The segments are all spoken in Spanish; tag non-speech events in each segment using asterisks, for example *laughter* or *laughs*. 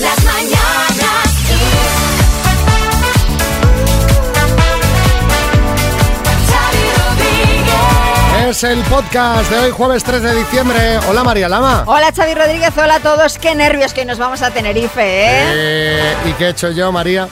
Las mañanas Kiss. Es el podcast de hoy, jueves 3 de diciembre. Hola María Lama. Hola Xavi Rodríguez, hola a todos. Qué nervios que nos vamos a Tenerife, ¿eh? Eh, ¿Y qué he hecho yo, María?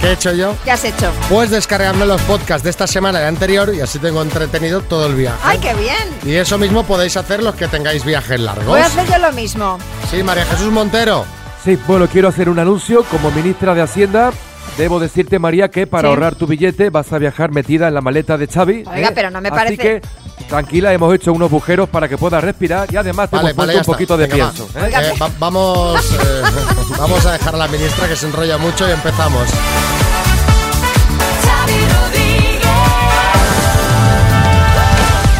¿Qué he hecho yo? ¿Qué has hecho? Pues descargarme los podcasts de esta semana y de anterior y así tengo entretenido todo el viaje. ¡Ay, qué bien! Y eso mismo podéis hacer los que tengáis viajes largos. Voy a hacer yo lo mismo. Sí, María Jesús Montero. Sí, bueno, quiero hacer un anuncio. Como ministra de Hacienda, debo decirte, María, que para Sí. ahorrar tu billete vas a viajar metida en la maleta de Xavi. Oiga, ¿eh? pero no me Así parece- que, tranquila, hemos hecho unos agujeros para que puedas respirar y además te Vale, hemos vale, un está. poquito de Venga, va. pienso. ¿eh? Eh, va- vamos, eh, *laughs* vamos a dejar a la ministra que se enrolla mucho y empezamos. Xavi Rodríguez.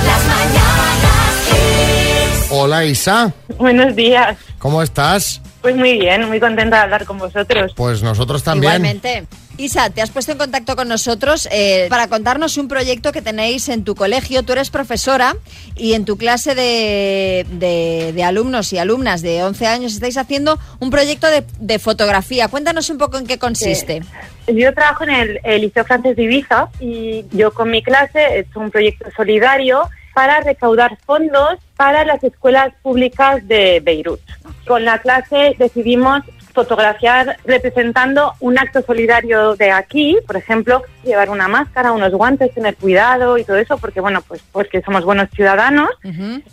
Las mañanas Kiss. Hola Isa, Buenos días. ¿cómo estás? Pues muy bien, muy contenta de hablar con vosotros. Pues nosotros también. Igualmente. Isa, te has puesto en contacto con nosotros eh, para contarnos un proyecto que tenéis en tu colegio. Tú eres profesora y en tu clase de, de- de alumnos y alumnas de 11 años estáis haciendo un proyecto de, de fotografía. Cuéntanos un poco en qué consiste. Yo trabajo en el, el Liceo Francés de Ibiza y yo con mi clase he hecho un proyecto solidario para recaudar fondos para las escuelas públicas de Beirut. Con la clase decidimos fotografiar representando un acto solidario de aquí, por ejemplo, llevar una máscara, unos guantes, tener cuidado y todo eso, porque bueno, pues porque somos buenos ciudadanos.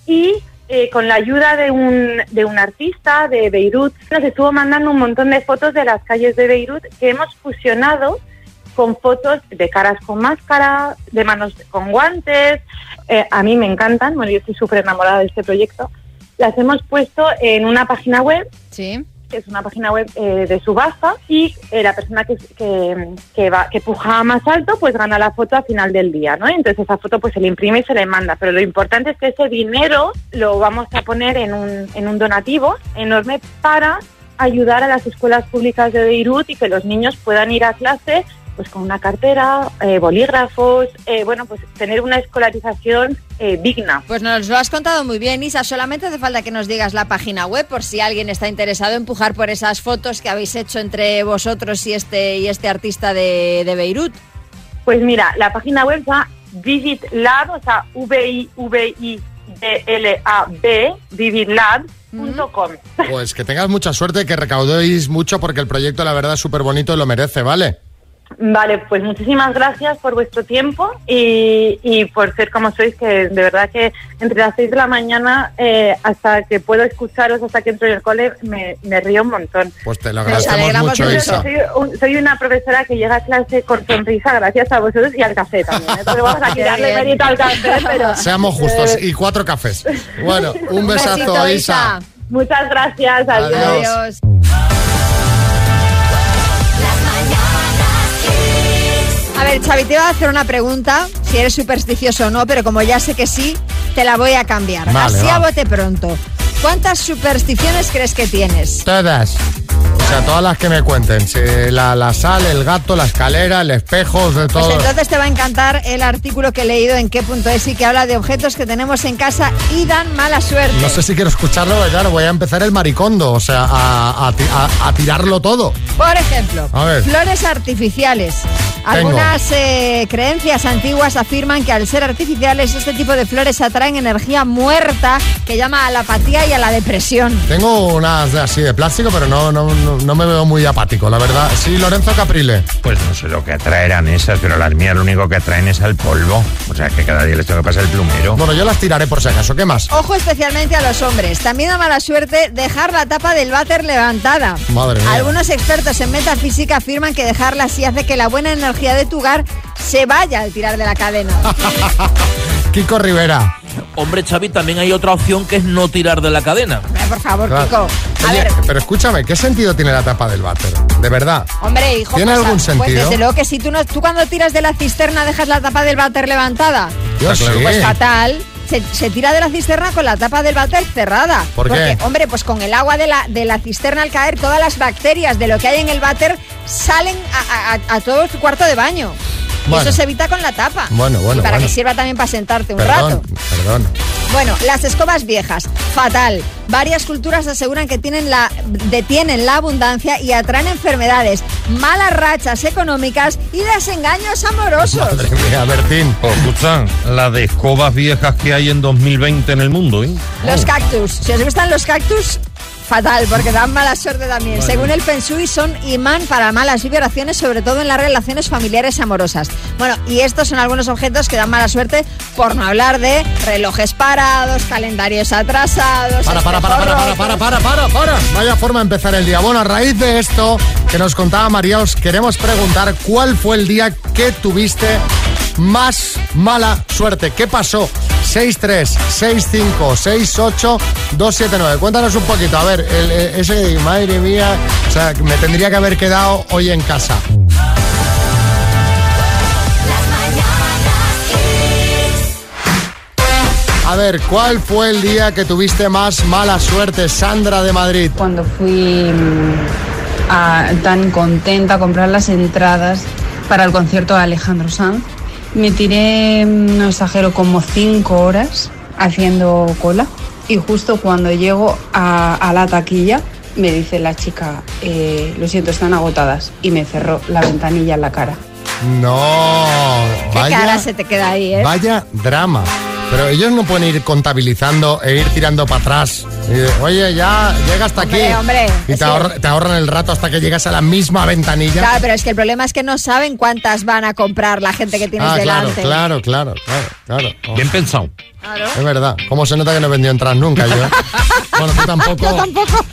Y eh, con la ayuda de un, de un artista de Beirut nos estuvo mandando un montón de fotos de las calles de Beirut que hemos fusionado con fotos de caras con máscara, de manos con guantes. Eh, a mí me encantan, bueno, yo estoy súper enamorada de este proyecto. Las hemos puesto en una página web Sí. que es una página web eh, de subasta y eh, la persona que, que, que, va, que puja más alto pues gana la foto a final del día, ¿no? Entonces esa foto pues se le imprime y se le manda, pero lo importante es que ese dinero lo vamos a poner en un, en un donativo enorme para ayudar a las escuelas públicas de Beirut y que los niños puedan ir a clase pues con una cartera, eh, bolígrafos, eh, bueno, pues tener una escolarización eh, digna. Pues nos lo has contado muy bien, Isa. Solamente hace falta que nos digas la página web por si alguien está interesado en empujar por esas fotos que habéis hecho entre vosotros y este, y este artista de, de Beirut. Pues mira, la página web es Vivid Lab, o sea, V-I-V-I-D-L-A-B, vividlab.com. Pues que tengas mucha suerte, que recaudéis mucho porque el proyecto la verdad es súper bonito y lo merece, ¿vale? Vale, pues muchísimas gracias por vuestro tiempo y, y por ser como sois, que de verdad que entre las 6 de la mañana eh, hasta que puedo escucharos, hasta que entro en el cole, me, me río un montón. Pues te lo agradecemos mucho, Isa. soy, un- soy una profesora que llega a clase con sonrisa gracias a vosotros y al café también. ¿eh? Vamos a *laughs* quitarle mérito al café, *laughs* pero... Seamos justos eh, y cuatro cafés. Bueno, un *laughs* besazo, besito, Isa. muchas gracias, adiós. Adiós. A ver, Xavi, te iba a hacer una pregunta, si eres supersticioso o no, pero como ya sé que sí, te la voy a cambiar. Vale, Así va. a bote pronto. ¿Cuántas supersticiones crees que tienes? Todas. O sea, todas las que me cuenten. La, la sal, el gato, la escalera, el espejo, de Pues todo. entonces te va a encantar el artículo que he leído en qué.es y que habla de objetos que tenemos en casa y dan mala suerte. No sé si quiero escucharlo, porque claro, voy a empezar el maricondo, o sea, a, a a- a tirarlo todo. Por ejemplo, A ver. flores artificiales. Algunas eh, creencias antiguas afirman que al ser artificiales este tipo de flores atraen energía muerta que llama a la apatía y a la depresión. Tengo unas así de plástico, pero no, no, no, no me veo muy apático, la verdad. Sí, Lorenzo Caprile. Pues no sé lo que atraerán esas, pero las mías lo único que atraen es al polvo. O sea que cada día les tengo que pasar el plumero. Bueno, yo las tiraré por si acaso. ¿Qué más? Ojo especialmente a los hombres. También da mala suerte dejar la tapa del váter levantada. Madre mía. Algunos expertos en metafísica afirman que dejarla así hace que la buena energía de tu hogar se vaya al tirar de la cadena. *laughs* Kiko Rivera. Hombre, Xavi, también hay otra opción que es no tirar de la cadena. Hombre, Por favor, Claro. Kiko. A Oye, ver, pero escúchame, ¿qué sentido tiene la tapa del váter? De verdad. hombre, hijo. ¿Tiene pues, algún Pues sentido? desde luego que si tú, no, tú cuando tiras de la cisterna dejas la tapa del váter levantada. Yo sí. Pues fatal. Se, se tira de la cisterna con la tapa del váter cerrada. ¿Por Porque, qué? hombre, pues con el agua de la, de la cisterna al caer, todas las bacterias de lo que hay en el váter salen a, a- a todo tu cuarto de baño. Y eso se evita con la tapa. Bueno, bueno, Y para bueno. que sirva también para sentarte un Perdón, rato. perdón. Bueno, las escobas viejas, fatal. Varias culturas aseguran que tienen la, detienen la abundancia y atraen enfermedades, malas rachas económicas y desengaños amorosos. Madre mía, Bertín. Oh, escucha, la de escobas viejas que hay en 2020 en el mundo, ¿eh? Los cactus. Si os gustan los cactus, fatal, porque dan mala suerte también. Según el Feng Shui, son imán para malas vibraciones, sobre todo en las relaciones familiares amorosas. Bueno, y estos son algunos objetos que dan mala suerte, por no hablar de relojes parados, calendarios atrasados. Para, para, para, para, para, para, para, para, para. Vaya forma de empezar el día. Bueno, a raíz de esto que nos contaba María, os queremos preguntar cuál fue el día que tuviste más mala suerte. ¿Qué pasó? 636568279. Cuéntanos un poquito. A ver, ese, madre mía, o sea, me tendría que haber quedado hoy en casa. A ver, ¿cuál fue el día que tuviste más mala suerte, Sandra de Madrid? cuando fui mm, tan contenta a comprar las entradas para el concierto de Alejandro Sanz. Me tiré, mm, no exagero, como cinco horas haciendo cola y justo cuando llego a, a la taquilla me dice la chica, "Eh, lo siento, están agotadas y me cerró la ventanilla en la cara. No, Qué vaya, cara se te queda ahí, ¿eh? vaya drama. Pero ellos no pueden ir contabilizando e ir tirando para atrás. Y Oye, ya llega hasta Hombre, aquí. hombre, y te, sí. ahorra- te ahorran el rato hasta que llegas a la misma ventanilla. Claro, pero es que el problema es que no saben cuántas van a comprar la gente que tienes ah, claro, delante. claro, claro, claro, claro. Oh, Bien pensado. Claro. Es verdad. ¿Cómo se nota que no he vendido entradas nunca yo? *laughs* bueno, tú tampoco. Yo tampoco.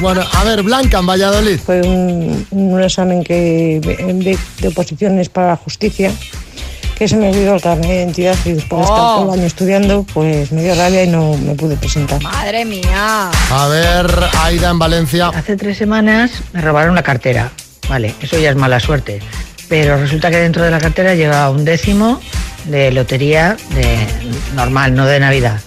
Bueno, a ver, Blanca en Valladolid. Fue un, un examen que de, de oposiciones para la justicia que se me olvidó el carnet de identidad y después de estar Oh. todo el año estudiando, pues me dio rabia y no me pude presentar. Madre mía. A ver, Aida en Valencia. Hace tres semanas me robaron la cartera. Vale, eso ya es mala suerte. Pero resulta que dentro de la cartera lleva un décimo de lotería de normal, no de Navidad.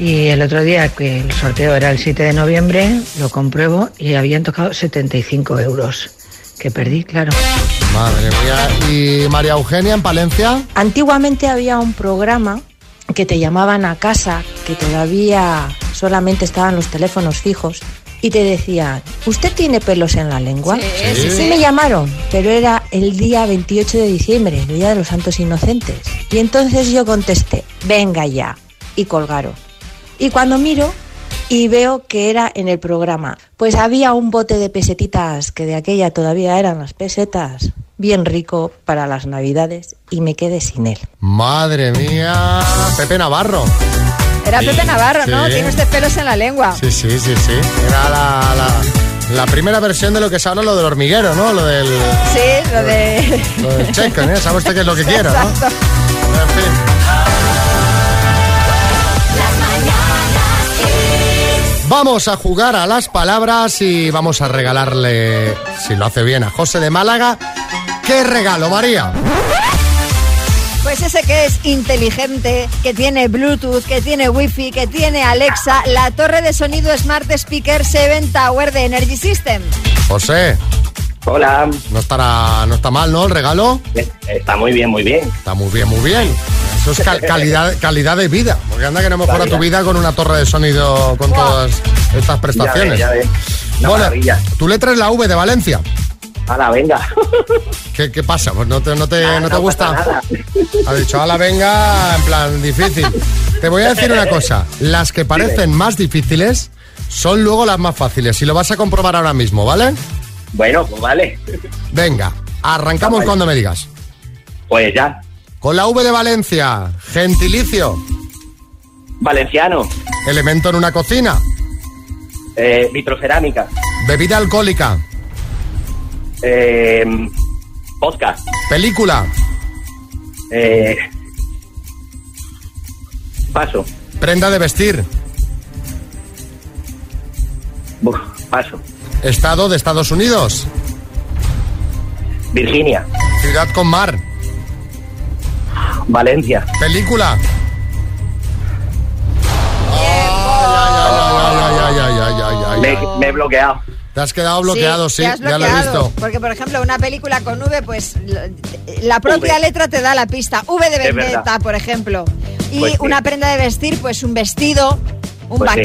Y el otro día, que el sorteo era el 7 de noviembre, lo compruebo y habían tocado 75 euros. Que perdí, claro. Madre mía. Y María Eugenia en Palencia. Antiguamente había un programa que te llamaban a casa, que todavía solamente estaban los teléfonos fijos, y te decían, ¿usted tiene pelos en la lengua? Sí, sí, sí. me llamaron, pero era el día 28 de diciembre, el Día de los Santos Inocentes. Y entonces yo contesté, venga ya, y colgaron. Y cuando miro y veo que era en el programa, pues había un bote de pesetitas, que de aquella todavía eran las pesetas, bien rico para las navidades, y me quedé sin él. Madre mía. Pepe Navarro. Era Pepe Navarro, ¿no? Sí. Tiene usted pelos en la lengua. Sí, sí, sí, sí. Era la, la, la primera versión de lo que se habla, lo del hormiguero, ¿no? Lo del, Sí, lo de... lo del cheque, ¿eh? Sabe usted qué es lo que quiero, ¿no? *laughs* Exacto. En fin. Vamos a jugar a las palabras y vamos a regalarle, si lo hace bien, a José de Málaga. ¿Qué regalo, María? Pues ese que es inteligente, que tiene Bluetooth, que tiene Wi-Fi, que tiene Alexa, la torre de sonido Smart Speaker 7 Tower de Energy System. José, Hola, no estará, no está mal, ¿no? El regalo. está muy bien, muy bien. Está muy bien, muy bien. Eso es cal- *laughs* calidad, calidad de vida. Porque anda que no mejora tu vida con una torre de sonido con todas estas prestaciones. Ya ves, ya ves. Bueno, maravilla. tu letra es la V de Valencia. Hala, venga. ¿Qué, qué pasa? Pues no te, no te, no te no gusta. nada. Ha dicho, ala, venga, en plan difícil. Te voy a decir una cosa. Las que parecen más difíciles son luego las más fáciles. Y lo vas a comprobar ahora mismo, ¿vale? Bueno, pues vale. Venga, arrancamos Vale. cuando me digas. Pues ya. Con la V de Valencia, gentilicio, Valenciano, elemento en una cocina, eh, vitrocerámica, bebida alcohólica, eh, podcast, película, eh, paso, prenda de vestir, Buf, paso, estado de Estados Unidos, Virginia, ciudad con mar, Valencia, película. Me, me he bloqueado. Te has quedado bloqueado, sí, has ya lo he bloqueado. visto. Porque, por ejemplo, una película con V, pues la- propia V. letra te da la pista. V de Vendetta, por ejemplo. Y Pues sí. una prenda de vestir, pues un vestido, un Pues sí.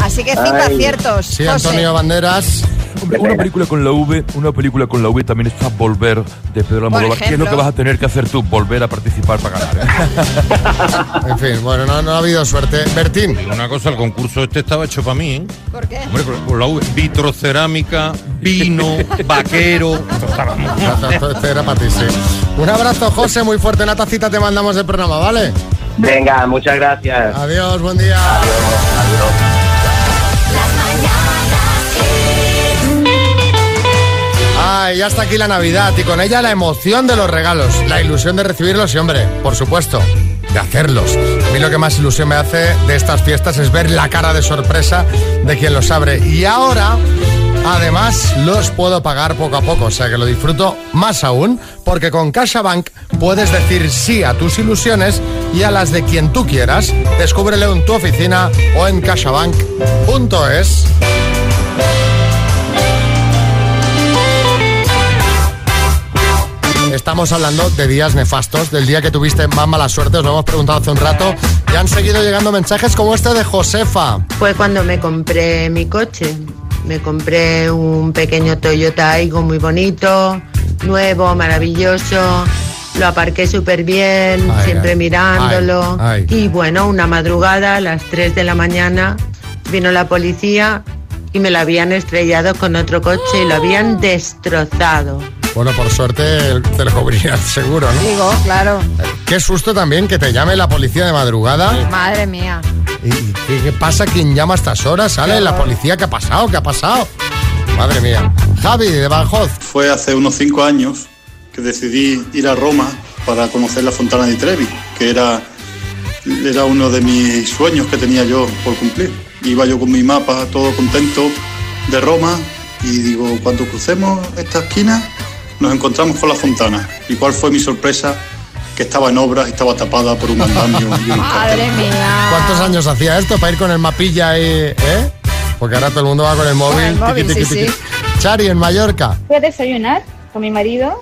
Así que cinco Ay. aciertos. Sí, José. Antonio Banderas. Hombre, una película con la V, una película con la V también está Volver de Pedro Almodóvar. ¿Qué es lo que vas a tener que hacer tú? Volver a participar para ganar. ¿eh? *laughs* En fin, bueno, no, no ha habido suerte. Bertín. Una cosa, el concurso este estaba hecho para mí, ¿eh? ¿Por qué? Hombre, con- con la V, vitrocerámica, vino, *laughs* vaquero. Esto era para ti, sí. Un abrazo, José, muy fuerte. Una tacita te mandamos del programa, ¿vale? Venga, muchas gracias. Adiós, buen día. Ay, ya está aquí la Navidad y con ella la emoción de los regalos, la ilusión de recibirlos y, hombre, por supuesto, de hacerlos. A mí lo que más ilusión me hace de estas fiestas es ver la cara de sorpresa de quien los abre. Y ahora, además, los puedo pagar poco a poco, o sea que lo disfruto más aún, porque con CaixaBank puedes decir sí a tus ilusiones y a las de quien tú quieras. Descúbrelo en tu oficina o en caixabank.es. Estamos hablando de días nefastos, del día que tuviste más mala suerte, os lo hemos preguntado hace un rato, y han seguido llegando mensajes como este de Josefa. Fue cuando me compré mi coche. Me compré un pequeño Toyota Aygo muy bonito, nuevo, maravilloso. Lo aparqué súper bien, Ay, siempre ay, mirándolo. ay. Y bueno, una madrugada, a las 3 de la mañana, vino la policía y me lo habían estrellado con otro coche y lo habían destrozado. Bueno, por suerte te lo cubrirás seguro, ¿no? Digo, claro. Qué susto también que te llame la policía de madrugada. Madre mía. ¿Y qué, qué pasa? ¿Quién llama a estas horas? ¿Sale la policía? ¿Qué ha pasado? ¿Qué ha pasado? Madre mía. Javi, de Badajoz. Fue hace unos cinco años que decidí ir a Roma para conocer la Fontana di Trevi, que era, era uno de mis sueños que tenía yo por cumplir. Iba yo con mi mapa, todo contento, de Roma, y digo, cuando crucemos esta esquina, nos encontramos con la fontana. ¿Y cuál fue mi sorpresa? Que estaba en obras y estaba tapada por un andamio y unos *laughs* Madre mía. ¿Cuántos años hacía esto para ir con el mapilla y... ¿Eh? Porque ahora todo el mundo va con el móvil. el móvil, tiqui, sí, tiqui, sí. tiqui. Chari, en Mallorca. Fui a desayunar con mi marido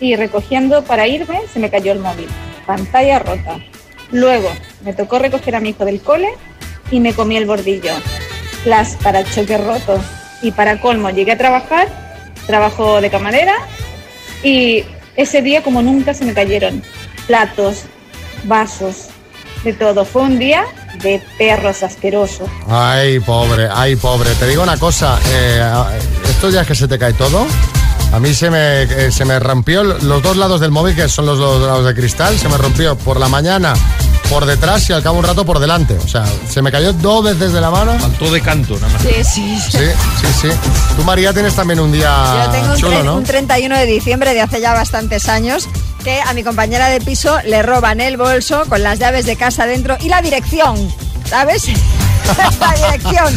y recogiendo para irme se me cayó el móvil. Pantalla rota. Luego me tocó recoger a mi hijo del cole y me comí el bordillo. Las parachoques rotos. Y para colmo llegué a trabajar, trabajo de camarera y ese día como nunca se me cayeron platos, vasos, de todo. Fue un día de perros asquerosos. Ay, pobre, ay, pobre. Te digo una cosa, eh, estos días que se te cae todo, a mí se me, eh, se me rompió los dos lados del móvil, que son los dos lados de cristal, se me rompió por la mañana por detrás y al cabo un rato por delante. O sea, se me cayó dos veces de la mano. Faltó de canto, nada más. Sí, sí. Sí, sí, sí. Tú, María, tienes también un día Yo tengo un, chulo, tre- ¿no? un 31 de diciembre de hace ya bastantes años que a mi compañera de piso le roban el bolso con las llaves de casa dentro y la dirección, ¿sabes? *laughs* la dirección.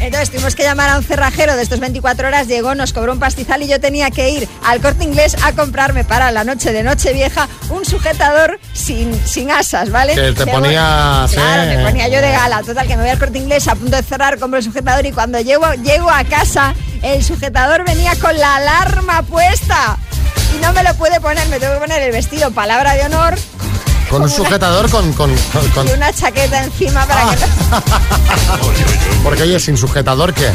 Entonces tuvimos que llamar a un cerrajero de estos 24 horas, llegó, nos cobró un pastizal y yo tenía que ir al corte inglés a comprarme para la noche de Nochevieja un sujetador sin, sin asas, ¿vale? Que te Claro, me ponía yo de gala. Total, que me voy al corte inglés a punto de cerrar, compro el sujetador y cuando llego, llego a casa, el sujetador venía con la alarma puesta. Y no me lo puede poner, me tengo que poner el vestido, palabra de honor, Con un sujetador con... con, con- con- y una chaqueta encima para que no... *laughs* Porque, oye, sin sujetador, ¿qué?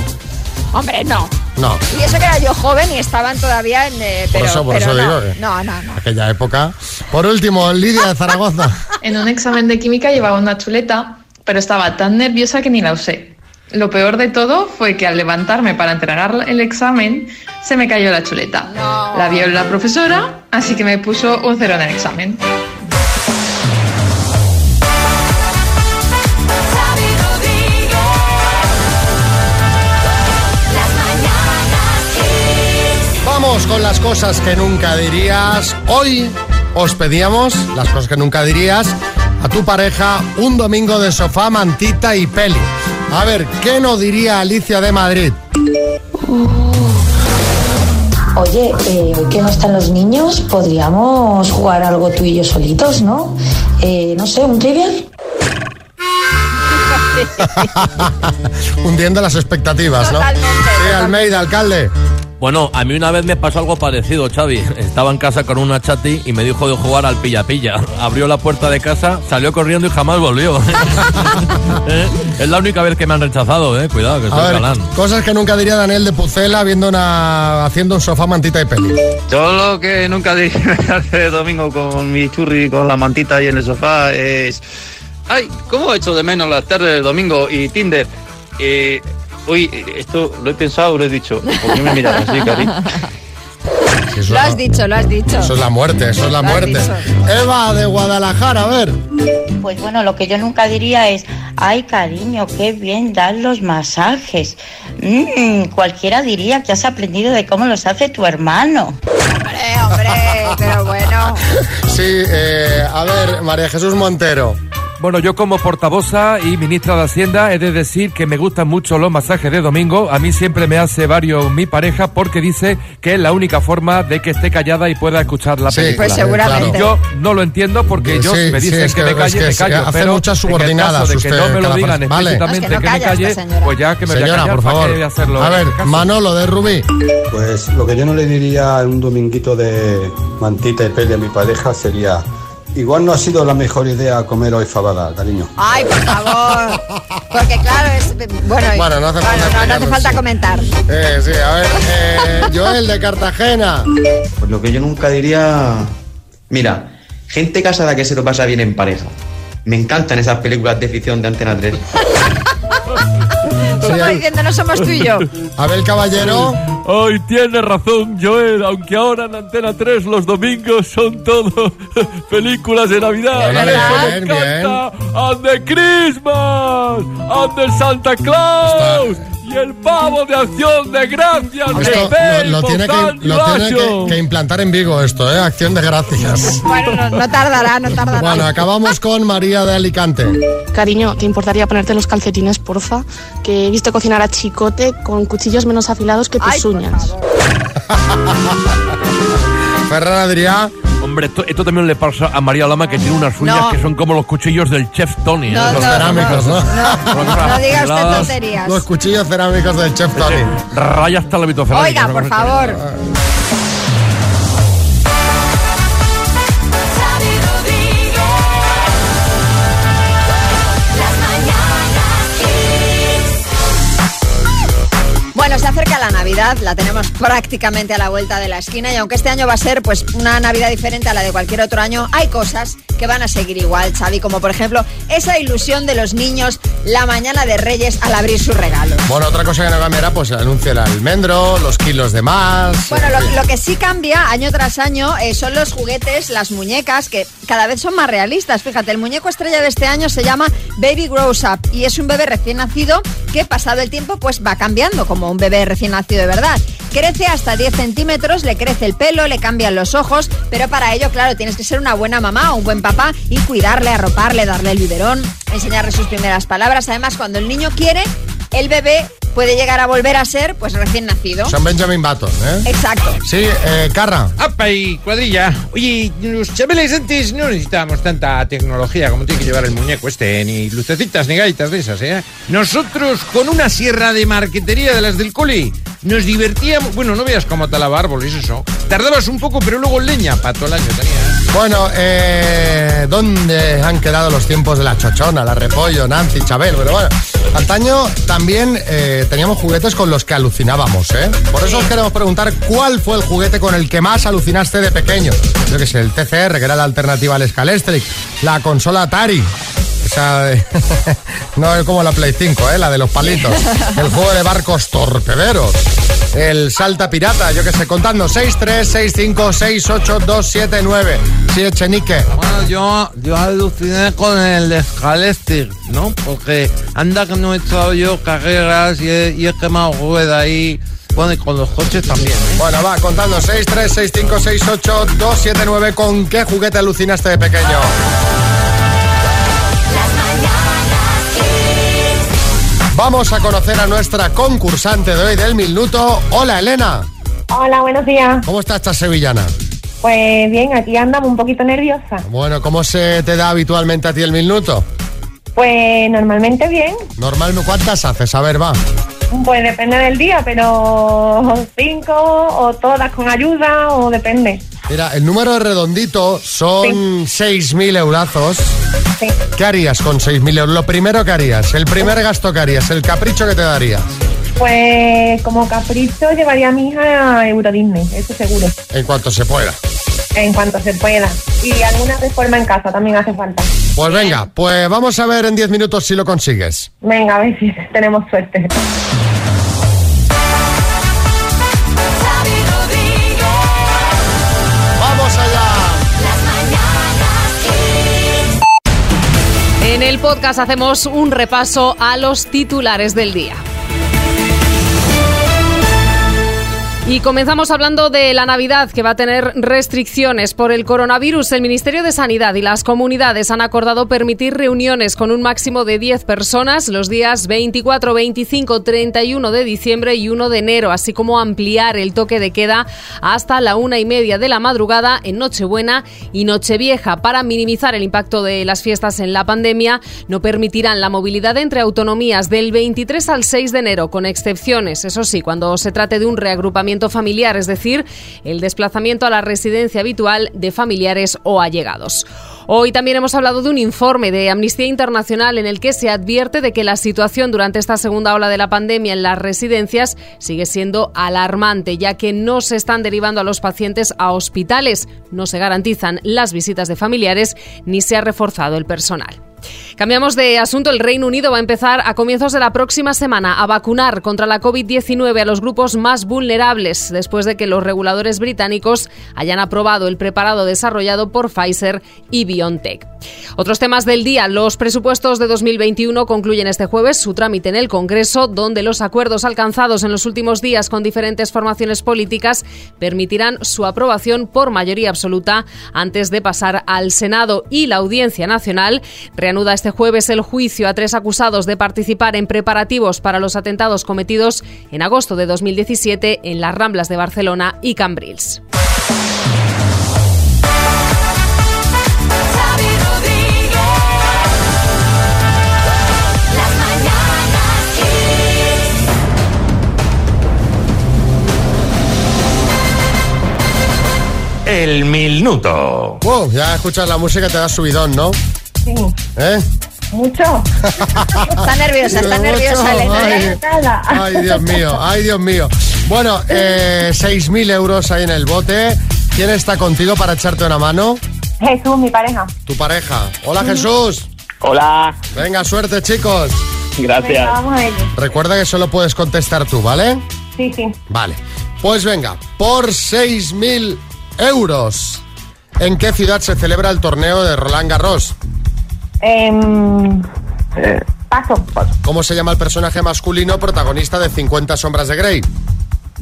Hombre, no. No. Y eso que era yo joven y estaban todavía en... eh, Por pero, eso- por pero eso no, digo que- no, no, no. Aquella época. Por último, Lidia de Zaragoza. *laughs* En un examen de química llevaba una chuleta, pero estaba tan nerviosa que ni la usé. Lo peor de todo fue que al levantarme para entregar el examen, se me cayó la chuleta. La vio la profesora, así que me puso un cero en el examen. Vamos con las cosas que nunca dirías. Hoy os pedíamos las cosas que nunca dirías a tu pareja un domingo de sofá, mantita y peli. A ver, ¿qué no diría Alicia de Madrid? Oye, eh, hoy que no están los niños, podríamos jugar algo tú y yo solitos, ¿no? Eh, no sé, un trivial. *laughs* Hundiendo las expectativas, ¿no? Totalmente, Sí, totalmente. Almeida, alcalde. Bueno, a mí una vez me pasó algo parecido, Xavi. Estaba en casa con una chati y me dijo de jugar al pilla-pilla. Abrió la puerta de casa, salió corriendo y jamás volvió. *laughs* ¿Eh? Es la única vez que me han rechazado, eh. Cuidado, que soy ver, galán. cosas que nunca diría Daniel de Pucela viendo una, haciendo un sofá, mantita y peli. Yo lo que nunca *laughs* diría hace domingo con mi churri, con la mantita ahí en el sofá es... Ay, ¿cómo echo de menos las tardes del domingo y Tinder? Eh, uy, esto lo he pensado, lo he dicho. ¿Por qué me miras así, Cari? Lo has dicho, lo has dicho. Eso es la muerte, eso es la Lo muerte. Eva de Guadalajara, a ver. Pues bueno, lo que yo nunca diría es, ay cariño, qué bien dan los masajes. Mm, cualquiera diría que has aprendido de cómo los hace tu hermano. Hombre, hombre, pero bueno. *laughs* Sí, eh, a ver, María Jesús Montero. Bueno, yo como portavoza y ministra de Hacienda he de decir que me gustan mucho los masajes de domingo. A mí siempre me hace varios mi pareja porque dice que es la única forma de que esté callada y pueda escuchar la Sí, película. Pues seguramente. Yo no lo entiendo porque ellos Sí, me sí, dicen es que, que- me calle, es que me callo. hace pero muchas en el caso subordinadas de que usted, no me lo digan. Vale. explícitamente Es que no que, me calla calle, señora. pues ya que me voy a Señora, callar, por ¿para favor. qué hacerlo? A ver, Manolo de Rubí. Pues lo que yo no le diría en un dominguito de mantita y peli a mi pareja sería, igual no ha sido la mejor idea comer hoy fabada, cariño. Ay, por favor. Porque claro, es... Bueno, Bueno, no hace falta no, no hace explicarlo, falta sí. comentar. Eh, sí, a ver, eh, Joel de Cartagena. Pues lo que yo nunca diría. Mira, gente casada que se lo pasa bien en pareja. Me encantan esas películas de ficción de Antena 3. *laughs* Como diciendo, no somos tú y yo. *laughs* Abel Caballero. Ay, tiene razón, Joel, aunque ahora en Antena 3 los domingos son todo *laughs* películas de Navidad. Bien, Eso me bien, encanta. And the Christmas, and the Santa Claus, y el pavo de acción de gracias de Esto lo, Bell, lo tiene, que, lo tiene que, implantar en Vigo esto, ¿eh? Acción de gracias. Bueno, no, no tardará, no tardará. Bueno, acabamos con María de Alicante. Cariño, ¿te importaría ponerte los calcetines, porfa? Que he visto cocinar a chicote con cuchillos menos afilados que tus Ay, uñas. *laughs* Ferran Adrià. Hombre, esto, esto también le pasa a María Lama que tiene unas uñas No. que son como los cuchillos del chef Tony. ¿eh? Los no, cerámicos, ¿no? No diga usted tonterías. Los cuchillos cerámicos del chef Tony. Raya hasta la mitocefálica. Oiga, por favor. Xavi Bueno, se acerca la Navidad, la tenemos prácticamente a la vuelta de la esquina y aunque este año va a ser pues una Navidad diferente a la de cualquier otro año, hay cosas que van a seguir igual, Xavi, como por ejemplo esa ilusión de los niños la mañana de Reyes al abrir sus regalos. Bueno, otra cosa que no cambiará, pues el anuncio del almendro, los kilos de más. Bueno, en lo, lo que sí cambia año tras año eh, son los juguetes, las muñecas, que cada vez son más realistas. Fíjate, el muñeco estrella de este año se llama Baby Grows Up y es un bebé recién nacido que pasado el tiempo pues va cambiando como un bebé recién nacido de verdad. Crece hasta 10 centímetros, le crece el pelo, le cambian los ojos, pero para ello, claro, tienes que ser una buena mamá o un buen papá y cuidarle, arroparle, darle el biberón, enseñarle sus primeras palabras. Además, cuando el niño quiere, el bebé puede llegar a volver a ser pues recién nacido. Son Benjamin Button, ¿eh? Exacto. Sí, eh, Carra. ¡Apa y cuadrilla! Oye, los chavales antes no necesitábamos tanta tecnología como tiene que llevar el muñeco este, ni lucecitas ni gaitas de esas, ¿eh? Nosotros, con una sierra de marquetería de las del coli, nos divertíamos... Bueno, no veas cómo talaba árboles, eso. Tardabas un poco, pero luego leña para todo el año tenía. Bueno, eh, ¿dónde han quedado los tiempos de la chochona, la repollo, Nancy, Chabel? Pero bueno, antaño también eh, teníamos juguetes con los que alucinábamos, ¿eh? Por eso os queremos preguntar cuál fue el juguete con el que más alucinaste de pequeño. Yo que sé, el TCR, que era la alternativa al Scalestric, la consola Atari. Esa de- *laughs* no es como la Play 5, ¿eh? la de los palitos. El juego de barcos torpederos. El salta pirata, yo que sé, contando 6, 3, 6, 5, 6, 8, 2, 7, 9. Sí, Echenique. Bueno, yo, yo aluciné con el Scalestic, ¿no? Porque anda que no he echado yo carreras y he, y he quemado rueda ahí. Bueno, y con los coches también, ¿eh? Bueno, va, contando 6, 3, 6, 5, 6, 8, 2, 7, 9. ¿Con qué juguete alucinaste de pequeño? Vamos a conocer a nuestra concursante de hoy del minuto. Hola, Elena. Hola, buenos días. ¿Cómo está esta sevillana? Pues bien, aquí andamos un poquito nerviosa. Bueno, ¿cómo se te da habitualmente a ti el minuto? Pues normalmente bien. Normal, ¿cuántas haces? A ver, va. Pues depende del día, pero cinco o todas con ayuda o depende. Mira, el número redondito son 6.000 eurazos. ¿Qué harías con 6.000 euros? Lo primero que harías, el primer gasto que harías, el capricho que te darías. Pues como capricho llevaría a mi hija a Euro Disney, eso seguro, En cuanto se pueda. en cuanto se pueda. Y alguna reforma en casa también hace falta. Pues venga, pues vamos a ver en 10 minutos si lo consigues. Venga, a ver si tenemos suerte. En el podcast hacemos un repaso a los titulares del día. Y comenzamos hablando de la Navidad, que va a tener restricciones por el coronavirus. El Ministerio de Sanidad y las comunidades han acordado permitir reuniones con un máximo de 10 personas los días 24, 25, 31 de diciembre y 1 de enero, así como ampliar el toque de queda hasta la una y media de la madrugada en Nochebuena y Nochevieja. Para minimizar el impacto de las fiestas en la pandemia, no permitirán la movilidad entre autonomías del 23 al 6 de enero, con excepciones, eso sí, cuando se trate de un reagrupamiento familiar, es decir, el desplazamiento a la residencia habitual de familiares o allegados. Hoy también hemos hablado de un informe de Amnistía Internacional en el que se advierte de que la situación durante esta segunda ola de la pandemia en las residencias sigue siendo alarmante, ya que no se están derivando a los pacientes a hospitales, no se garantizan las visitas de familiares ni se ha reforzado el personal. Cambiamos de asunto. El Reino Unido va a empezar a comienzos de la próxima semana a vacunar contra la COVID-19 a los grupos más vulnerables, después de que los reguladores británicos hayan aprobado el preparado desarrollado por Pfizer y BioNTech. Otros temas del día. Los presupuestos de 2021 concluyen este jueves su trámite en el Congreso, donde los acuerdos alcanzados en los últimos días con diferentes formaciones políticas permitirán su aprobación por mayoría absoluta antes de pasar al Senado y la Audiencia Nacional reanuda este jueves el juicio a tres acusados de participar en preparativos para los atentados cometidos en agosto de 2017 en las Ramblas de Barcelona y Cambrils. El minuto. Wow, ya escuchas la música te da subidón, ¿no? Sí. ¿Eh? Mucho. Está nerviosa, está Mucho, nerviosa, Elena. ay. Ay, Dios mío, ay, Dios mío. Bueno, eh, 6.000 euros ahí en el bote. ¿Quién está contigo para echarte una mano? Jesús, mi pareja. Tu pareja. Hola, Jesús. Hola. Venga, suerte, chicos. Venga, vamos a ello. Recuerda que solo puedes contestar tú, ¿vale? Sí, sí. Vale. Pues venga, por 6.000 euros. ¿En qué ciudad se celebra el torneo de Roland Garros? Em, paso. ¿Cómo se llama el personaje masculino protagonista de 50 sombras de Grey?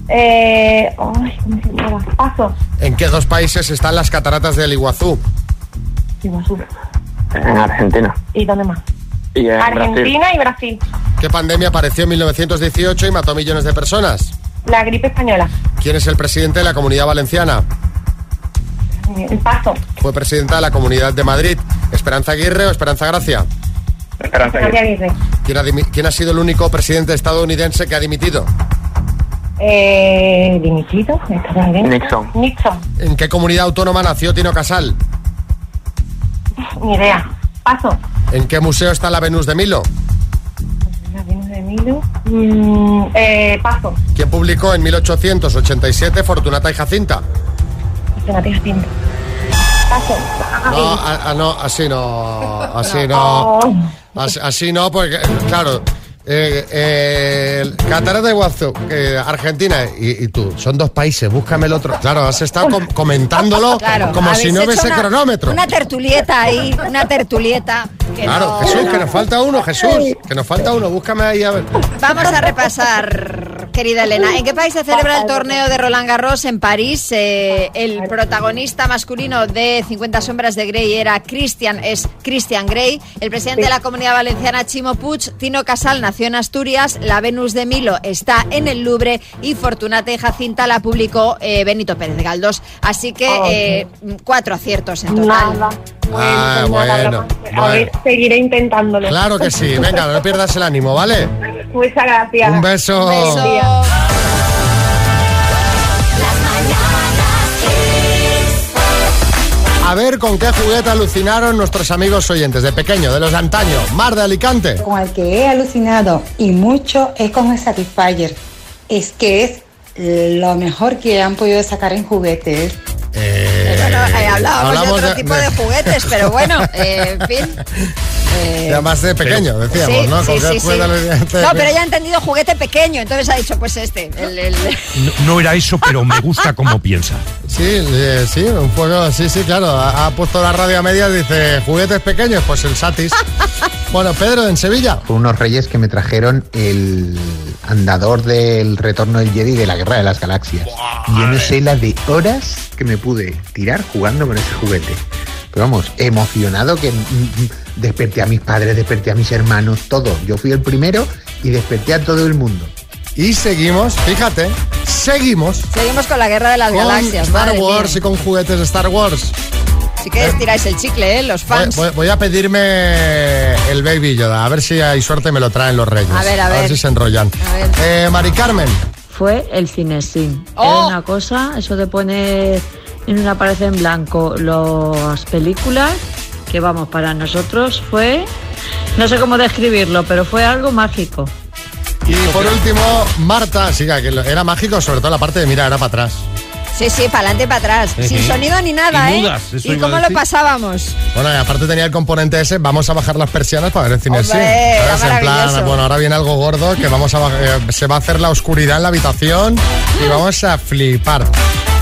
Eh, ay, ¿cómo se llama? Paso. ¿En qué dos países están las cataratas del Iguazú? Iguazú. En Argentina. ¿Y dónde más? Y en Argentina y Brasil. ¿Qué pandemia apareció en 1918 y mató a millones de personas? La gripe española. ¿Quién es el presidente de la Comunidad Valenciana? El paso. Fue presidenta de la Comunidad de Madrid. ¿Esperanza Aguirre o Esperanza Gracia? Esperanza Aguirre. ¿Quién ha, dimi- quién ha sido el único presidente estadounidense que ha dimitido? Eh, dimitido. Nixon. Nixon. ¿En qué comunidad autónoma nació Tino Casal? Ni idea. Paso. ¿En qué museo está la Venus de Milo? La Venus de Milo. Mm, eh, paso. ¿Quién publicó en 1887 Fortunata y Jacinta? Paso. No, a- a- no, así no, *laughs* así no, así, así no, porque claro, eh, eh, el Catarata de Iguazú, eh, Argentina y, y tú, son dos países, búscame el otro. Claro, has estado com- comentándolo Claro, como si no hubiese una- cronómetro. Una tertulieta ahí, una tertulieta. que Claro, no- Jesús, que nos falta uno, Jesús, que nos falta uno, búscame ahí a ver. Vamos a repasar, querida Elena. ¿En qué país se celebra el torneo de Roland Garros? En París. Eh, el protagonista masculino de 50 sombras de Grey era Christian, es Christian Grey. El presidente de la Comunidad Valenciana, Chimo Puig. Tino Casal nació en Asturias. La Venus de Milo está en el Louvre. Y Fortunata y Jacinta la publicó eh, Benito Pérez de Galdós. Así que eh, cuatro aciertos en total. Nada. Ah, pues nada, bueno, A ver, seguiré intentándolo. Claro que sí, venga, no pierdas el ánimo, ¿vale? Muchas gracias. Un beso. Buen día. A ver con qué juguete alucinaron nuestros amigos oyentes de pequeño, de los de antaño. Mar de Alicante. Con el que he alucinado y mucho es con el Satisfyer. Es que es lo mejor que han podido sacar en juguetes. Bueno, eh, hablábamos de otro de- tipo de- de, juguetes, pero bueno, eh, en fin. *laughs* Eh, además de pequeño, decíamos, sí, ¿no? sí, ¿Con qué sí, juguete sí. alucinaste? No, pero ella ha entendido juguete pequeño, entonces ha dicho, pues este. El, el- No, no era eso, pero me gusta cómo piensa. Sí, eh, sí, un juego, sí, sí, claro. Ha, ha puesto la radio a medias, dice, juguetes pequeños, pues el Satis. *laughs* bueno, Pedro, en Sevilla. Fue unos reyes que me trajeron el andador del retorno del Jedi de la Guerra de las Galaxias. Yo no sé la de horas que me pude tirar jugando con ese juguete. Pero vamos, emocionado que mm, mm, desperté a mis padres, desperté a mis hermanos, todo. Yo fui el primero y desperté a todo el mundo. Y seguimos, fíjate, seguimos Seguimos con la guerra de las con galaxias. Star Wars mía. y con juguetes de Star Wars. Si queréis tiráis el chicle, ¿eh? Los fans. voy- voy a pedirme el Baby Yoda, a ver si hay suerte y me lo traen los reyes. A ver, a ver. si se enrollan. A ver. Eh, Mari Carmen. fue el Cinesim. ¡Oh! Era una cosa, eso de poner en una pared en blanco las películas, que vamos, para nosotros fue, no sé cómo describirlo, pero fue algo mágico. Y por último, Marta, siga, que era mágico, sobre todo la parte de mirar, era para atrás. Sí, sí, para adelante y para atrás. Sí, Sin sí. sonido ni nada, Y ¿eh? mudas, eso ¿Y cómo lo pasábamos? Bueno, y aparte tenía el componente ese, vamos a bajar las persianas para ver el cine Hombre, sí. En plan, bueno, ahora viene algo gordo que vamos a eh, se va a hacer la oscuridad en la habitación y vamos a flipar.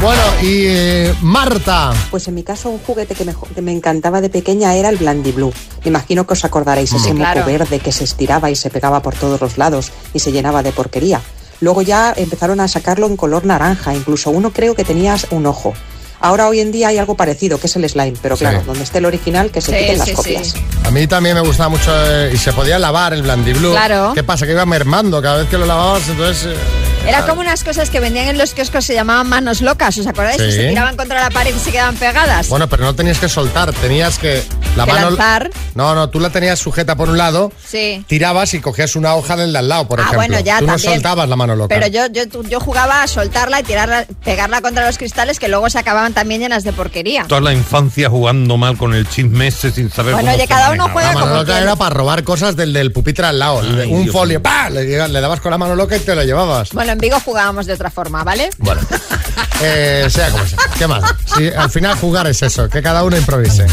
Bueno, y eh, Marta. Pues en mi caso un juguete que me, que me encantaba de pequeña era el Blandy Blue. Me imagino que os acordaréis, ese Sí, moco claro. verde que se estiraba y se pegaba por todos los lados y se llenaba de porquería. Luego ya empezaron a sacarlo en color naranja, incluso uno creo que tenías un ojo. Ahora hoy en día hay algo parecido, que es el slime, pero Sí. claro, donde esté el original, que se Sí, quiten las sí, copias. A mí también me gustaba mucho eh, y se podía lavar el Blandy Blue. Claro. ¿Qué pasa? Que iba mermando cada vez que lo lavabas, entonces... eh, Era claro. como unas cosas que vendían en los kioscos, se llamaban manos locas, ¿os acordáis? Que Sí. se tiraban contra la pared y se quedaban pegadas. Bueno, pero no tenías que soltar, tenías que... La Que mano... lanzar. No, no, tú la tenías sujeta por un lado, Sí. tirabas y cogías una hoja del de al lado, por Ah, ejemplo. bueno, ya tú no soltabas la mano loca. Pero yo, yo, yo jugaba a soltarla y tirarla, pegarla contra los cristales que luego se acababan también llenas de porquería. Toda la infancia jugando mal con el chisme ese sin saber Bueno, cómo oye, cada uno juega La mano como loca quiere. era para robar cosas del, del pupitre al lado. Ay, un Dios folio. ¡pa! Le, le dabas con la mano loca y te lo llevabas. Bueno, en Vigo jugábamos de otra forma, ¿vale? Bueno, *laughs* eh, sea como sea. ¿Qué más? Sí, al final jugar es eso, que cada uno improvise.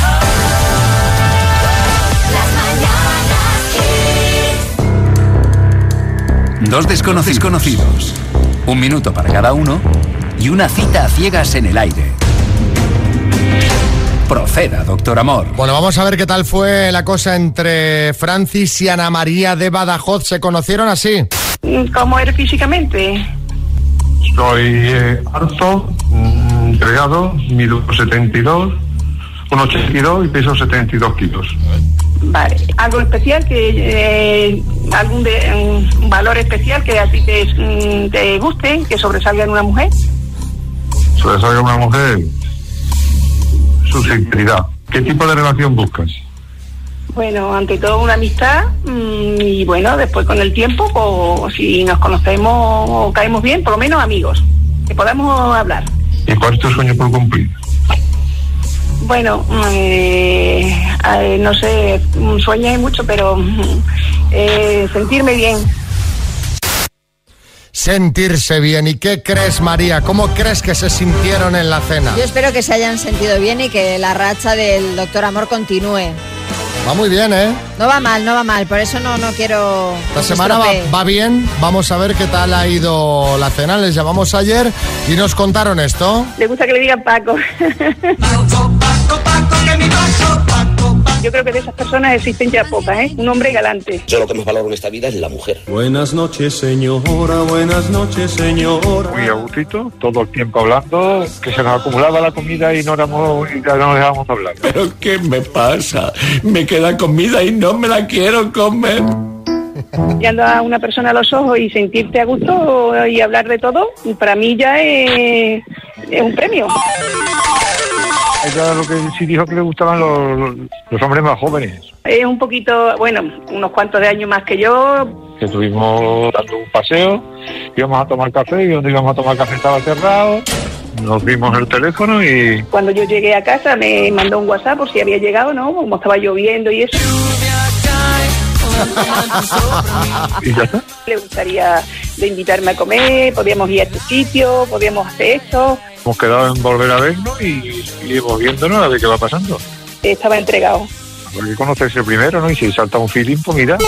Dos desconocidos conocidos, un minuto para cada uno y una cita a ciegas en el aire. Proceda, doctor Amor. Bueno, vamos a ver qué tal fue la cosa entre Francis y Ana María de Badajoz. ¿Se conocieron así? ¿Cómo eres físicamente? Soy eh, alto, mm, delgado, mido 72, 1,82 y peso 72 kilos. Vale. ¿Algo especial que eh, algún de- un valor especial que a ti te, mm, te guste, que sobresalga en una mujer? Sobresalga una mujer, su sinceridad. ¿Qué tipo de relación buscas? Bueno, ante todo una amistad mm, y bueno, después con el tiempo, pues, si nos conocemos o caemos bien, por lo menos amigos, que podamos hablar. ¿Y cuál es tu sueño por cumplir? Bueno, eh, eh, no sé, sueño mucho, pero mm, eh, sentirme bien. Sentirse bien. ¿Y qué crees, María? ¿Cómo crees que se sintieron en la cena? Yo espero que se hayan sentido bien y que la racha del doctor Amor continúe. Va muy bien, ¿eh? No va mal, no va mal, por eso no, no quiero... La semana va bien. Vamos a ver qué tal ha ido la cena. Les llamamos ayer y nos contaron esto. Le gusta que le digan Paco. *laughs* Yo creo que de esas personas existen ya pocas, ¿eh? Un hombre galante. Yo lo que más valoro en esta vida es la mujer. Buenas noches, señora, buenas noches, señora. Muy a gustito, todo el tiempo hablando, que se nos acumulaba la comida y no, éramos, y ya no nos dejábamos hablar. ¿Pero qué me pasa? Me queda comida y no me la quiero comer. Mirando a una persona a los ojos y sentirte a gusto y hablar de todo, para mí ya es, es un premio. Ella lo que sí dijo que le gustaban los, los hombres más jóvenes. Es un poquito, bueno, unos cuantos de años más que yo. Que estuvimos dando un paseo, íbamos a tomar café y donde íbamos a tomar café estaba cerrado. Nos vimos el teléfono y Cuando yo llegué a casa me mandó un WhatsApp por si había llegado, ¿no? Como estaba lloviendo y eso. *laughs* y ya está. Le gustaría de invitarme a comer, podíamos ir a este sitio, podíamos hacer esto. Hemos quedado en volver a vernos y seguimos viéndonos a ver qué va pasando. Estaba entregado. Hay que conocerse primero, ¿no? Y si salta un feeling, pues mira.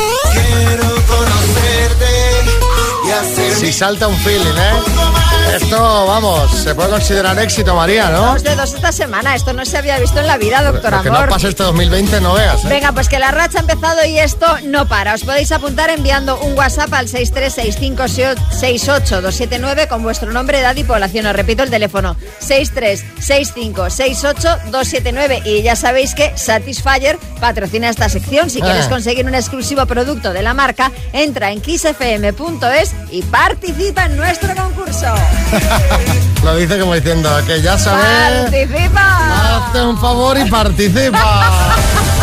Si salta un feeling, ¿eh? Esto, vamos, se puede considerar éxito, María, ¿no? Dos dedos esta semana. Esto no se había visto en la vida, doctor Lo que Amor. no pase este 2020 no veas, ¿eh? Venga, pues que la racha ha empezado y esto no para. Os podéis apuntar enviando un WhatsApp al 636568279 con vuestro nombre, edad y población. Os repito el teléfono, 636568279. Y ya sabéis que Satisfyer patrocina esta sección. Si quieres Ah. conseguir un exclusivo producto de la marca, entra en kissfm.es y participa en nuestro concurso. *laughs* Lo dice como diciendo que ya sabes. ¡Participa! Hazte un favor y participa. *laughs*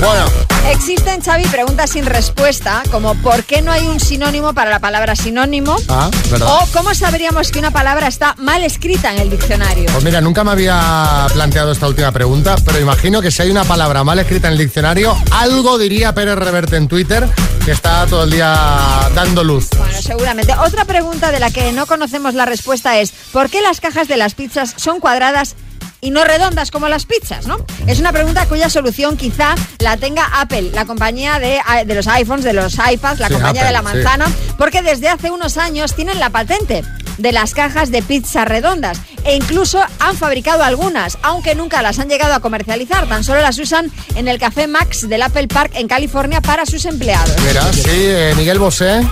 Bueno, Existen, Xavi, preguntas sin respuesta, como ¿por qué no hay un sinónimo para la palabra sinónimo? ah, ¿verdad? O ¿cómo sabríamos que una palabra está mal escrita en el diccionario? Pues mira, nunca me había planteado esta última pregunta, pero imagino que si hay una palabra mal escrita en el diccionario, algo diría Pérez Reverte en Twitter, que está todo el día dando luz. Bueno, seguramente. Otra pregunta de la que no conocemos la respuesta es ¿por qué las cajas de las pizzas son cuadradas y no redondas como las pizzas, ¿no? Es una pregunta cuya solución quizá la tenga Apple, la compañía de, de los iPhones, de los iPads, la Sí, compañía Apple, de la sí. manzana, porque desde hace unos años tienen la patente de las cajas de pizza redondas e incluso han fabricado algunas, aunque nunca las han llegado a comercializar, tan solo las usan en el Café Max del Apple Park en California para sus empleados. Mira, sí, eh, Miguel Bosé.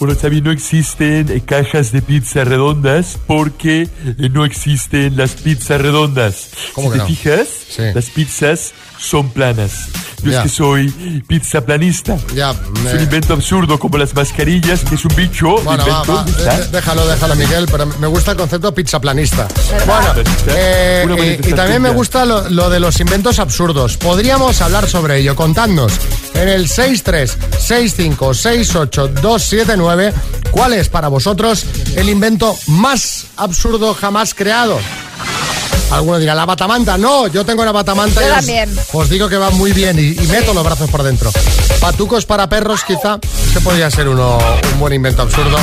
Bueno, Xavi, no existen eh, cajas de pizza redondas porque eh, no existen las pizzas redondas. ¿Cómo si que te no? fijas, Sí. las pizzas son planas. Yo es que soy pizza planista. Ya, Es un me- invento absurdo como las mascarillas, que es un bicho. Bueno, va, invento, va, de- déjalo, déjalo, Miguel, pero me gusta el concepto pizza planista. Bueno, eh, y- y, manifestación también me gusta lo, lo de los inventos absurdos. Podríamos hablar sobre ello. Contadnos en el 636568279 cuál es para vosotros el invento más absurdo jamás creado. Alguno dirá, la batamanta. No, yo tengo la batamanta Yo y también. os digo que va muy bien y, y meto los brazos por dentro. Patucos para perros, quizá. Ese podría ser uno, un buen invento absurdo.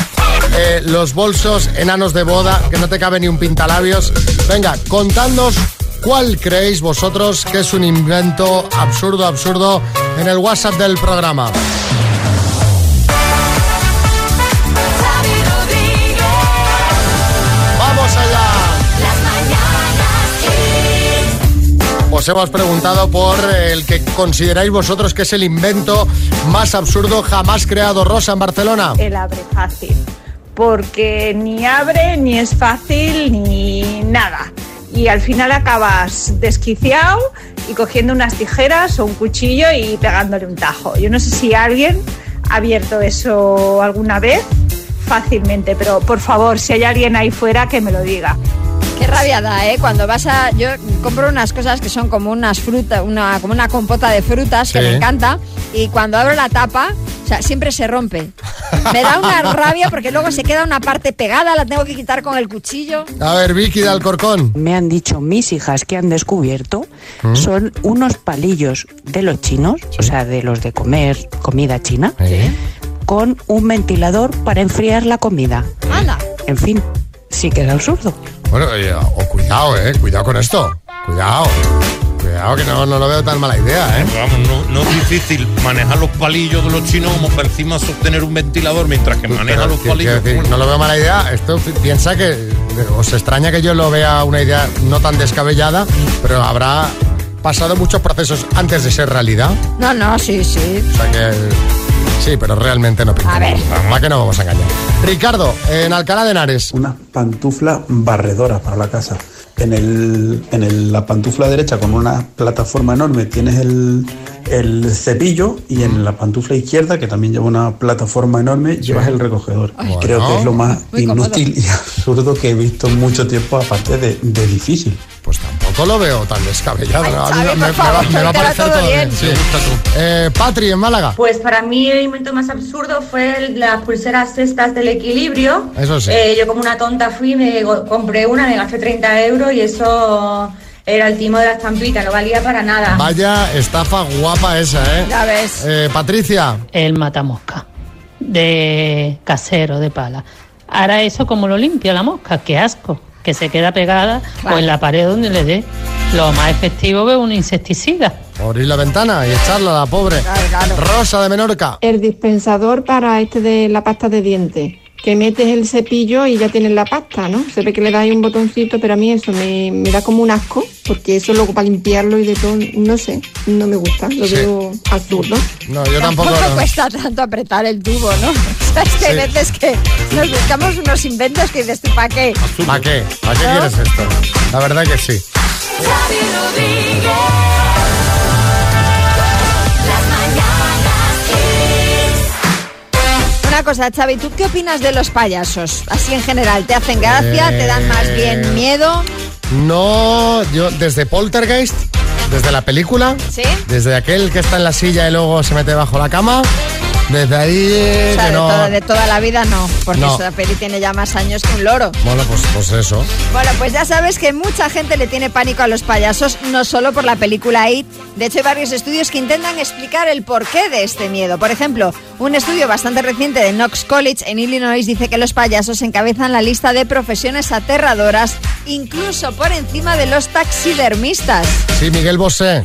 Eh, los bolsos enanos de boda, que no te cabe ni un pintalabios. Venga, contadnos cuál creéis vosotros que es un invento absurdo, absurdo en el WhatsApp del programa. Os hemos preguntado por el que consideráis vosotros que es el invento más absurdo jamás creado Rosa en Barcelona. El abre fácil. Porque ni abre, ni es fácil, ni nada. Y al final acabas desquiciado y cogiendo unas tijeras o un cuchillo y pegándole un tajo. Yo no sé si alguien ha abierto eso alguna vez fácilmente, pero por favor, si hay alguien ahí fuera, que me lo diga. Qué rabia da, ¿eh? Cuando vas a... Yo compro unas cosas que son como unas frutas, una, como una compota de frutas que Sí. me encanta. Y cuando abro la tapa, o sea, siempre se rompe. Me da una *laughs* rabia porque luego se queda una parte pegada, la tengo que quitar con el cuchillo. A ver, Vicky de Alcorcón. Me han dicho mis hijas que han descubierto ¿Mm? son unos palillos de los chinos, o sea, de los de comer comida china, con un ventilador para enfriar la comida. Anda. En fin, sí que es absurdo. Bueno, oye, o cuidado, eh, cuidado con esto. Cuidado. Cuidado que no, no lo veo tan mala idea, eh. Vamos, no, no es difícil manejar los palillos de los chinos como para encima sostener un ventilador mientras que maneja Pero, los que- palillos. no lo veo mala idea. Esto pi- piensa que os extraña que yo lo vea una idea no tan descabellada, pero habrá pasado muchos procesos antes de ser realidad. No, no, sí, sí. O sea que sí, pero realmente no pinta. A ver. ¿Para que no vamos a engañar? Ricardo, en Alcalá de Henares. Una pantufla barredora para la casa. En, el, en el- la pantufla derecha con una plataforma enorme tienes el, el cepillo y en la pantufla izquierda, que también lleva una plataforma enorme, llevas el recogedor. Ay. Creo que es lo más Muy cómodo. inútil y *laughs* absurdo que he visto en mucho tiempo, aparte de, de difícil. Pues tampoco lo veo tan descabellado. Ay, me, favor, va, me va a parecer todo todo bien. bien. sí. Eh, Patri, en Málaga. Pues para mí el invento más absurdo fue las pulseras estas del equilibrio. Eso sí. Eh, yo como una tonta fui, me compré una, me gasté 30 euros y eso era el timo de la estampita, no valía para nada. Vaya estafa guapa esa, ¿eh? Ya ves. Eh, Patricia. El matamosca de casero, de pala. Ahora eso como lo limpia la mosca, qué asco, que se queda pegada o en la pared donde le dé. Lo más efectivo es un insecticida. Abrir la ventana y echarla a la pobre. Rosa de Menorca. El dispensador para este de la pasta de dientes. Que metes el cepillo y ya tienes la pasta, ¿no? Se ve que le das ahí un botoncito, pero a mí eso me, me da como un asco, porque eso luego para limpiarlo y de todo, no sé, no me gusta, lo Sí. veo absurdo. No, yo tampoco. Tampoco no. cuesta tanto apretar el tubo, ¿no? O *laughs* sea, es que hay veces que nos buscamos unos inventos que dices, ¿tú para qué? ¿Para qué? ¿Para qué ¿No? quieres esto? La verdad que sí. Una cosa, Xavi, ¿tú qué opinas de los payasos? Así en general, ¿te hacen gracia? ¿Te dan más bien Eh, miedo? No, yo desde Poltergeist, desde la película, ¿Sí? desde aquel que está en la silla y luego se mete bajo la cama, desde ahí O sea, de, no. toda, de toda la vida no, porque No. esa peli tiene ya más años que un loro. Bueno, pues, pues eso. Bueno, pues ya sabes que mucha gente le tiene pánico a los payasos, no solo por la película It. De hecho, hay varios estudios que intentan explicar el porqué de este miedo. Por ejemplo, un estudio bastante reciente de Knox College en Illinois dice que los payasos encabezan la lista de profesiones aterradoras, incluso por encima de los taxidermistas. Sí, Miguel Bosé.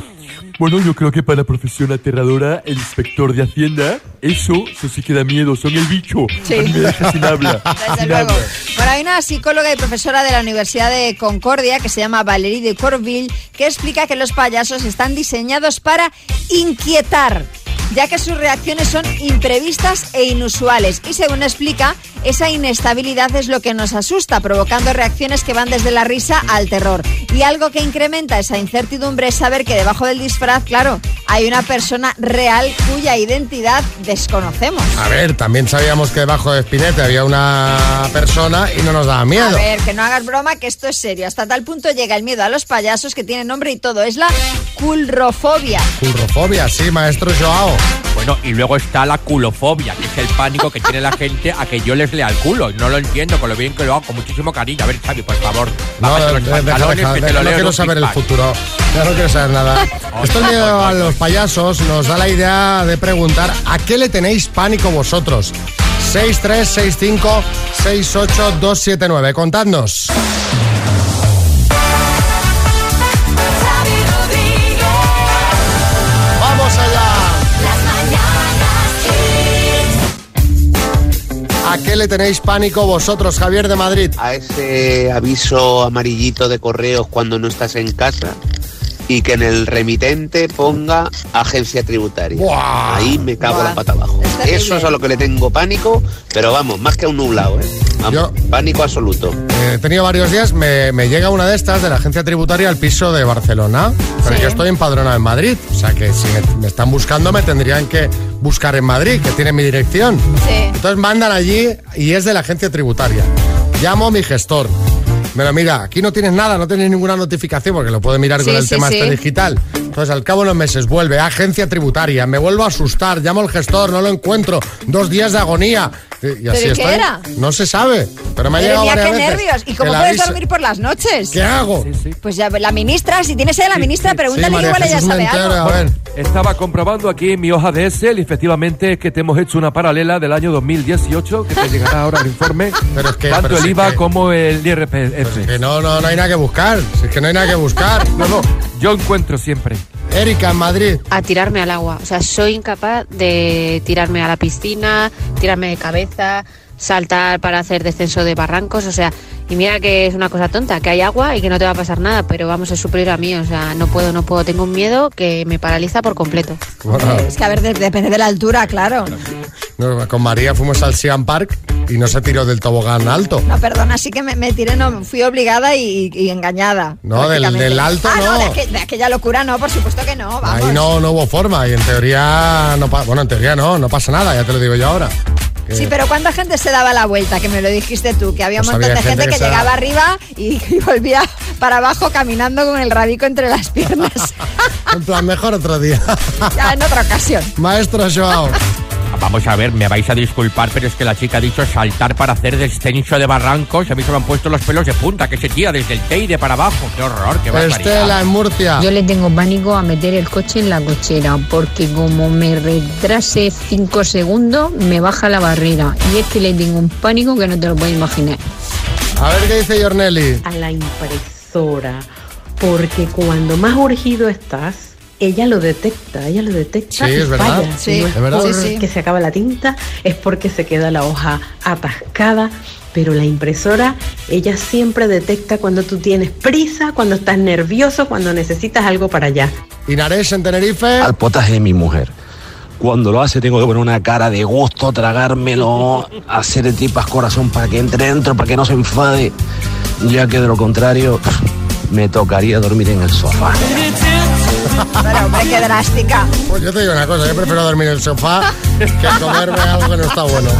Bueno, yo creo que para la profesión aterradora, el inspector de Hacienda, eso, eso sí que da miedo, son el bicho. Sí. A mí me deja sin *laughs* habla. Desde sin luego. habla. Bueno, hay una psicóloga y profesora de la Universidad de Concordia que se llama Valérie de Corville que explica que los payasos están diseñados para inquietar ya que sus reacciones son imprevistas e inusuales. Y según explica, esa inestabilidad es lo que nos asusta, provocando reacciones que van desde la risa al terror. Y algo que incrementa esa incertidumbre es saber que debajo del disfraz, claro, hay una persona real cuya identidad desconocemos. A ver, también sabíamos que debajo de Spinetta había una persona y no nos daba miedo. A ver, que no hagas broma, que esto es serio. Hasta tal punto llega el miedo a los payasos que tiene nombre y todo. Es la culrofobia. Culrofobia, sí, maestro Joao. Bueno, y luego está la culofobia, que es el pánico que tiene la *laughs* gente a que yo les lea el culo. No lo entiendo, con lo bien que lo hago, con muchísimo cariño. A ver, Xavi, por favor, No, los deja, deja, pantalones deja, que te deja, lo no leo quiero saber el futuro. Ya no quiero saber nada. *laughs* Esto miedo a los payasos nos da la idea de preguntar a qué le tenéis pánico vosotros. 6365 68279. Contadnos. Le tenéis pánico vosotros, Javier de Madrid? a ese aviso amarillito de correos cuando no estás en casa y que en el remitente ponga agencia tributaria. Buah. Ahí me cago Buah. la pata abajo. Eso es a lo que le tengo pánico, pero vamos, más que a un nublado, ¿eh? Vamos, pánico absoluto. Eh, He tenido varios días, me, me llega una de estas de la agencia tributaria al piso de Barcelona, pero Sí. yo estoy empadronado en Madrid, o sea que si me, me están buscando me tendrían que buscar en Madrid, que tiene mi dirección. Sí. Entonces mandan allí y es de la agencia tributaria. Llamo a mi gestor. Lo mira, aquí no tienes nada, no tienes ninguna notificación porque lo puede mirar con Sí, el sí, tema sí. este digital. Entonces al cabo de unos meses vuelve a agencia tributaria, me vuelvo a asustar, llamo al gestor, no lo encuentro, dos días de agonía. Y así ¿Pero qué era? No se sabe, pero me ha llegado varias qué veces nervios. ¿Y que cómo puedes avisa- dormir por las noches? ¿Qué hago? Pues ya, la ministra, si tienes a la ministra, pregúntale María igual ella sabe Mentero, algo. ver. Estaba comprobando aquí en mi hoja de Excel y efectivamente que te hemos hecho una paralela del año 2018 que te llegará ahora el informe. *laughs* Pero es que- tanto pero el IVA que- como el IRPF. Que no, no, no hay nada que buscar. Si es que no hay nada que buscar. *laughs* No, no, yo encuentro siempre. Erika, en Madrid. a tirarme al agua. O sea, soy incapaz de tirarme a la piscina, tirarme de cabeza, saltar para hacer descenso de barrancos. O sea, y mira que es una cosa tonta, que hay agua y que no te va a pasar nada, pero vamos a suplir a mí. O sea, no puedo, no puedo. Tengo un miedo que me paraliza por completo. Es que, a ver, de- depende de la altura, claro. No, con María fuimos al Siam Park y no se tiró del tobogán alto. No, perdona, sí que me, me tiré, no, fui obligada y, y engañada. No, del, del alto ah, no. de, aqu- de aquella locura no, por supuesto que no, vamos. Ahí no, no hubo forma y en teoría no bueno, en teoría no, no pasa nada, ya te lo digo yo ahora. Que- Sí, pero ¿cuánta gente se daba la vuelta? Que me lo dijiste tú, que había un Pues montón de gente, que, que se llegaba arriba y, *laughs* y volvía para abajo caminando con el rabico entre las piernas. *laughs* En plan, mejor otro día. ya en otra ocasión. Maestro Joao. Vamos a ver, me vais a disculpar, pero es que la chica ha dicho saltar para hacer descenso de barrancos. y A mí se me han puesto los pelos de punta, que se tira desde el Teide para abajo. ¡Qué horror, qué barbaridad! Estela en Murcia. Yo le tengo pánico a meter el coche en la cochera porque como me retrase 5 segundos me baja la barrera y es que le tengo un pánico que no te lo puedes imaginar. A ver qué dice Yorneli. a la impresora, porque cuando más urgido estás, ella lo detecta, ella lo detecta Sí, y es verdad. falla. Sí, no es, es verdad. porque Sí, sí. se acaba la tinta, es porque se queda la hoja atascada. Pero la impresora, ella siempre detecta cuando tú tienes prisa, cuando estás nervioso, cuando necesitas algo para allá. Inares en Tenerife. Al potaje de mi mujer. Cuando lo hace tengo que poner una cara de gusto, tragármelo, hacer tripas corazón para que entre dentro, para que no se enfade, ya que de lo contrario me tocaría dormir en el sofá. Pero hombre, qué drástica. Pues yo te digo una cosa, yo prefiero dormir en el sofá que comerme algo que no está bueno.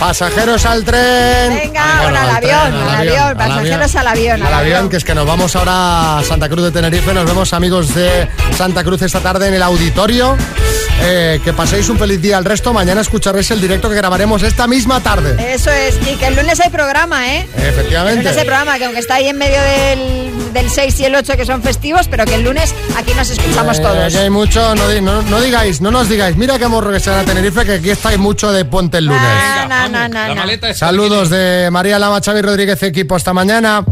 Pasajeros al tren. Venga, bueno, al tren, avión, al avión, pasajeros al avión. Al avión, que es que nos vamos ahora a Santa Cruz de Tenerife. Nos vemos, amigos de Santa Cruz, esta tarde en el auditorio. Eh, que paséis un feliz día al resto. Mañana escucharéis el directo que grabaremos esta misma tarde. Eso es, y que el lunes hay programa, ¿eh? El Efectivamente. lunes hay programa, que aunque está ahí en medio del, del 6 y el 8 que son festivos, pero que el lunes aquí nos escuchamos Eh, todos. que hay mucho, no, di- no- no digáis, no nos digáis, mira qué morro que será Tenerife, que aquí estáis mucho de ponte el lunes. No, no, no. Saludos de María Lama, Xavi Rodríguez, equipo, hasta mañana.